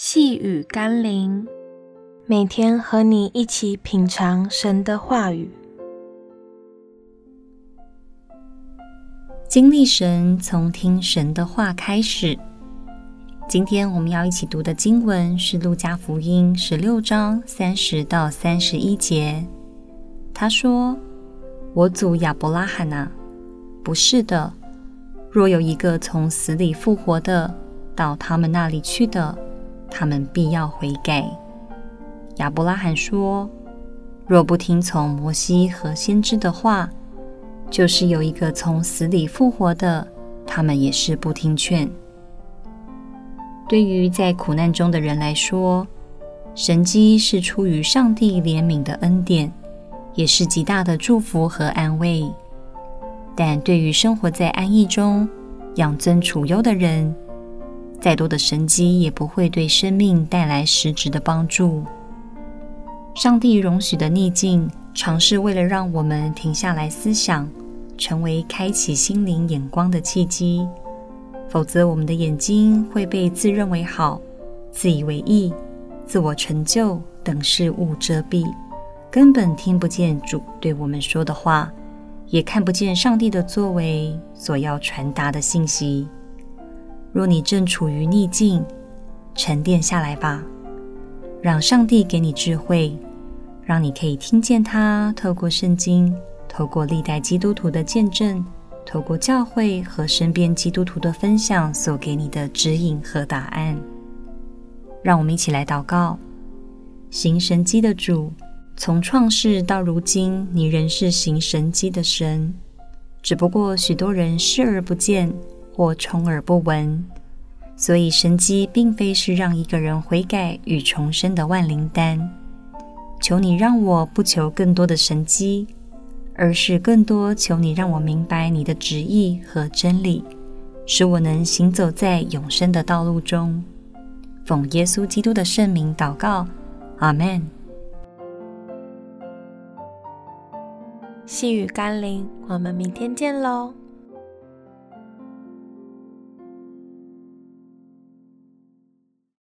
细雨甘霖，每天和你一起品尝神的话语，经历神，从听神的话开始。今天我们要一起读的经文是《路加福音》十六章三十到三十一节。他说：“我祖亚伯拉罕啊，不是的，若有一个从死里复活的，到他们那里去的。”他们必要悔改。亚伯拉罕说：“若不听从摩西和先知的话，就是有一个从死里复活的，他们也是不听劝。”对于在苦难中的人来说，神迹是出于上帝怜悯的恩典，也是极大的祝福和安慰。但对于生活在安逸中、养尊处优的人，再多的神迹也不会对生命带来实质的帮助。上帝容许的逆境，常是为了让我们停下来思想，成为开启心灵眼光的契机。否则，我们的眼睛会被自认为好、自以为意、自我成就等事物遮蔽，根本听不见主对我们说的话，也看不见上帝的作为所要传达的信息。若你正处于逆境，沉淀下来吧，让上帝给你智慧，让你可以听见他透过圣经、透过历代基督徒的见证、透过教会和身边基督徒的分享所给你的指引和答案。让我们一起来祷告：行神迹的主，从创世到如今，你仍是行神迹的神，只不过许多人视而不见。或充耳不闻，所以神迹并非是让一个人悔改与重生的万灵丹。求你让我不求更多的神迹，而是更多求你让我明白你的旨意和真理，使我能行走在永生的道路中。奉耶稣基督的圣名祷告，阿门。细雨甘霖，我们明天见喽。